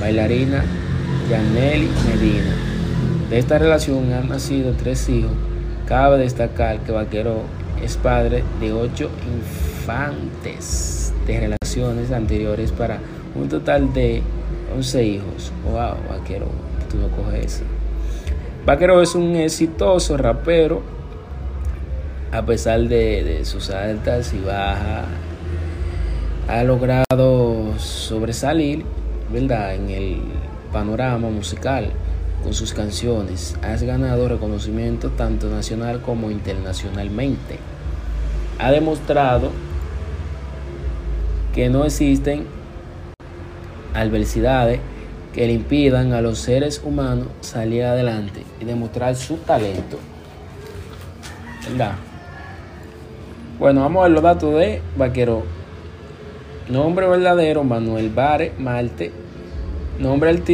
bailarina Yaneli Medina. De esta relación han nacido tres hijos. Cabe destacar que Vaquero es padre de ocho infantes de relaciones anteriores para un total de 11 hijos. Wow, Vaquero, tú no coges eso. Vaquero es un exitoso rapero, a pesar de, de sus altas y bajas, ha logrado sobresalir, ¿verdad?, en el panorama musical con sus canciones. Has ganado reconocimiento tanto nacional como internacionalmente. Ha demostrado que no existen adversidades que le impidan a los seres humanos salir adelante y demostrar su talento. ¿Verdad? Bueno, vamos a ver los datos de Vaquero. Nombre verdadero, Manuel Bare Marte. Nombre artístico.